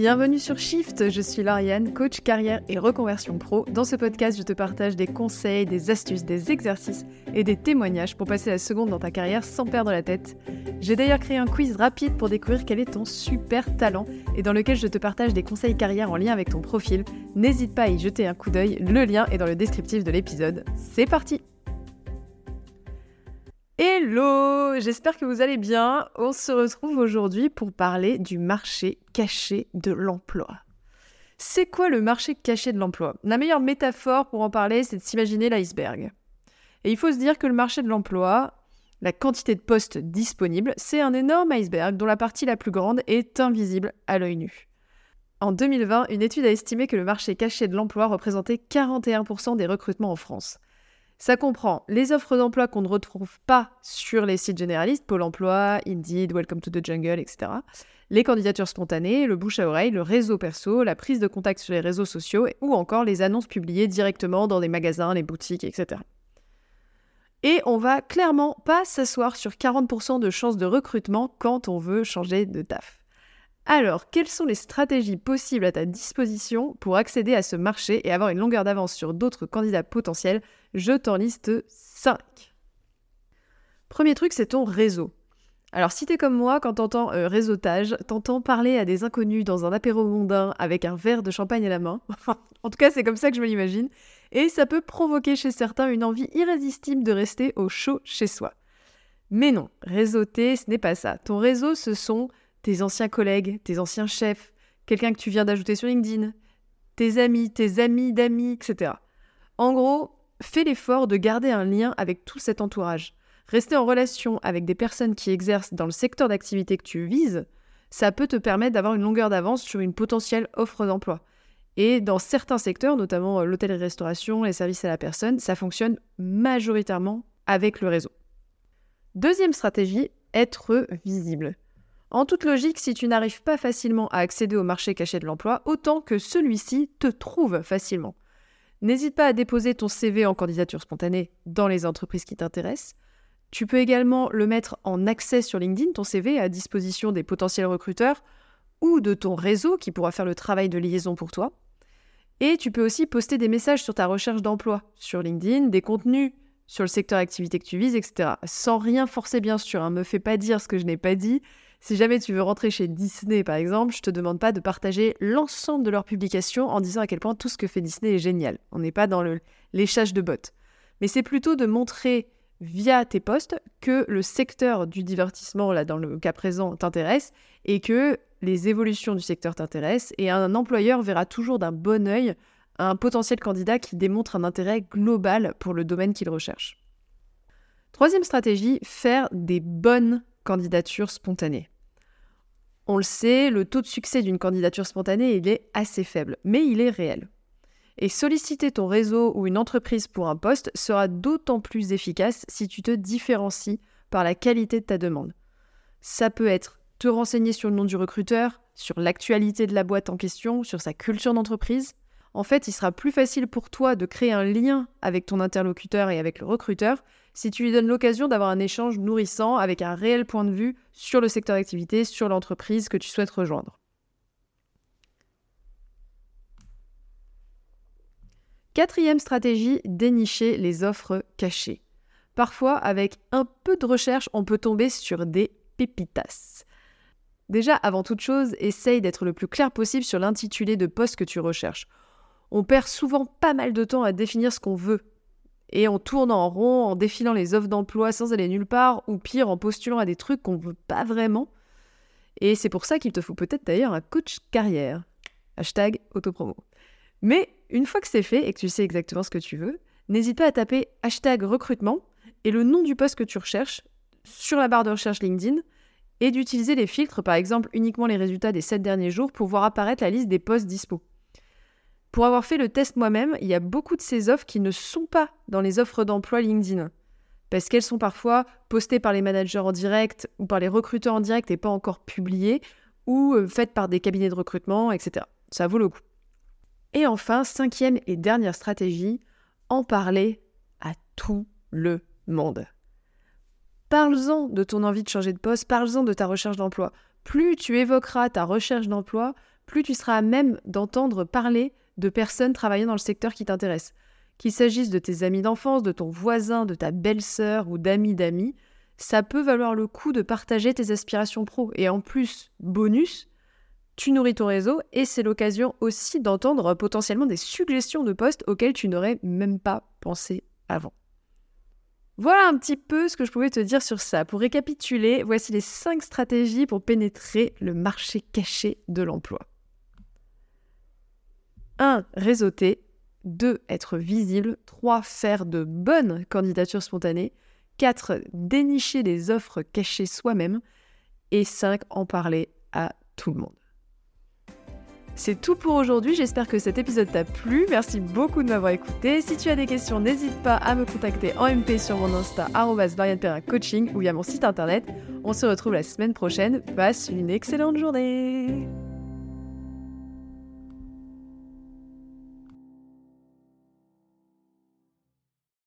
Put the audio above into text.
Bienvenue sur Shift, je suis Lauriane, coach carrière et reconversion pro. Dans ce podcast, je te partage des conseils, des astuces, des exercices et des témoignages pour passer la seconde dans ta carrière sans perdre la tête. J'ai d'ailleurs créé un quiz rapide pour découvrir quel est ton super talent et dans lequel je te partage des conseils carrière en lien avec ton profil. N'hésite pas à y jeter un coup d'œil, le lien est dans le descriptif de l'épisode. C'est parti Hello, j'espère que vous allez bien. On se retrouve aujourd'hui pour parler du marché caché de l'emploi. C'est quoi le marché caché de l'emploi? La meilleure métaphore pour en parler, c'est de s'imaginer l'iceberg. Et il faut se dire que le marché de l'emploi, la quantité de postes disponibles, c'est un énorme iceberg dont la partie la plus grande est invisible à l'œil nu. En 2020, une étude a estimé que le marché caché de l'emploi représentait 41% des recrutements en France. Ça comprend les offres d'emploi qu'on ne retrouve pas sur les sites généralistes, Pôle emploi, Indeed, Welcome to the Jungle, etc. Les candidatures spontanées, le bouche à oreille, le réseau perso, la prise de contact sur les réseaux sociaux ou encore les annonces publiées directement dans des magasins, les boutiques, etc. Et on va clairement pas s'asseoir sur 40% de chances de recrutement quand on veut changer de taf. Alors, quelles sont les stratégies possibles à ta disposition pour accéder à ce marché et avoir une longueur d'avance sur d'autres candidats potentiels? Je t'en liste 5. Premier truc, c'est ton réseau. Alors si t'es comme moi, quand t'entends euh, réseautage, t'entends parler à des inconnus dans un apéro mondain avec un verre de champagne à la main. en tout cas, c'est comme ça que je me l'imagine. Et ça peut provoquer chez certains une envie irrésistible de rester au chaud chez soi. Mais non, réseauter, ce n'est pas ça. Ton réseau, ce sont tes anciens collègues, tes anciens chefs, quelqu'un que tu viens d'ajouter sur LinkedIn, tes amis, tes amis d'amis, etc. En gros, fais l'effort de garder un lien avec tout cet entourage. Rester en relation avec des personnes qui exercent dans le secteur d'activité que tu vises, ça peut te permettre d'avoir une longueur d'avance sur une potentielle offre d'emploi. Et dans certains secteurs, notamment l'hôtellerie-restauration, les services à la personne, ça fonctionne majoritairement avec le réseau. Deuxième stratégie, être visible. En toute logique, si tu n'arrives pas facilement à accéder au marché caché de l'emploi, autant que celui-ci te trouve facilement. N'hésite pas à déposer ton CV en candidature spontanée dans les entreprises qui t'intéressent. Tu peux également le mettre en accès sur LinkedIn, ton CV, à disposition des potentiels recruteurs ou de ton réseau qui pourra faire le travail de liaison pour toi. Et tu peux aussi poster des messages sur ta recherche d'emploi sur LinkedIn, des contenus sur le secteur d'activité que tu vises, etc. Sans rien forcer bien sûr, hein. me fais pas dire ce que je n'ai pas dit. Si jamais tu veux rentrer chez Disney, par exemple, je te demande pas de partager l'ensemble de leurs publications en disant à quel point tout ce que fait Disney est génial. On n'est pas dans l'échage de bottes. Mais c'est plutôt de montrer via tes posts que le secteur du divertissement, là dans le cas présent, t'intéresse et que les évolutions du secteur t'intéressent et un employeur verra toujours d'un bon œil un potentiel candidat qui démontre un intérêt global pour le domaine qu'il recherche. Troisième stratégie, faire des bonnes candidatures spontanées. On le sait, le taux de succès d'une candidature spontanée, est assez faible, mais il est réel. Et solliciter ton réseau ou une entreprise pour un poste sera d'autant plus efficace si tu te différencies par la qualité de ta demande. Ça peut être te renseigner sur le nom du recruteur, sur l'actualité de la boîte en question, sur sa culture d'entreprise. En fait, il sera plus facile pour toi de créer un lien avec ton interlocuteur et avec le recruteur si tu lui donnes l'occasion d'avoir un échange nourrissant avec un réel point de vue sur le secteur d'activité, sur l'entreprise que tu souhaites rejoindre. Quatrième stratégie, dénicher les offres cachées. Parfois, avec un peu de recherche, on peut tomber sur des pépitas. Déjà, avant toute chose, essaye d'être le plus clair possible sur l'intitulé de poste que tu recherches. On perd souvent pas mal de temps à définir ce qu'on veut et on tourne en rond en défilant les offres d'emploi sans aller nulle part, ou pire, en postulant à des trucs qu'on ne veut pas vraiment. Et c'est pour ça qu'il te faut peut-être d'ailleurs un coach carrière. Hashtag autopromo. Mais une fois que c'est fait et que tu sais exactement ce que tu veux, n'hésite pas à taper hashtag recrutement et le nom du poste que tu recherches sur la barre de recherche LinkedIn et d'utiliser les filtres, par exemple uniquement les résultats des 7 derniers jours pour voir apparaître la liste des postes dispo. Pour avoir fait le test moi-même, il y a beaucoup de ces offres qui ne sont pas dans les offres d'emploi LinkedIn. Parce qu'elles sont parfois postées par les managers en direct ou par les recruteurs en direct et pas encore publiées, ou euh, faites par des cabinets de recrutement, etc. Ça vaut le coup. Et enfin, cinquième et dernière stratégie, en parler à tout le monde. Parle-en de ton envie de changer de poste, parle-en de ta recherche d'emploi. Plus tu évoqueras ta recherche d'emploi, plus tu seras à même d'entendre parler de personnes travaillant dans le secteur qui t'intéresse. Qu'il s'agisse de tes amis d'enfance, de ton voisin, de ta belle-sœur ou d'amis d'amis, ça peut valoir le coup de partager tes aspirations pro. Et en plus, bonus, tu nourris ton réseau et c'est l'occasion aussi d'entendre potentiellement des suggestions de postes auxquels tu n'aurais même pas pensé avant. Voilà un petit peu ce que je pouvais te dire sur ça. Pour récapituler, voici les 5 stratégies pour pénétrer le marché caché de l'emploi. 1. Réseauter. 2. Être visible. 3. Faire de bonnes candidatures spontanées. 4. Dénicher des offres cachées soi-même. Et 5. En parler à tout le monde. C'est tout pour aujourd'hui, j'espère que cet épisode t'a plu. Merci beaucoup de m'avoir écouté. Si tu as des questions, n'hésite pas à me contacter en MP sur mon Insta coaching ou via mon site internet. On se retrouve la semaine prochaine. Passe une excellente journée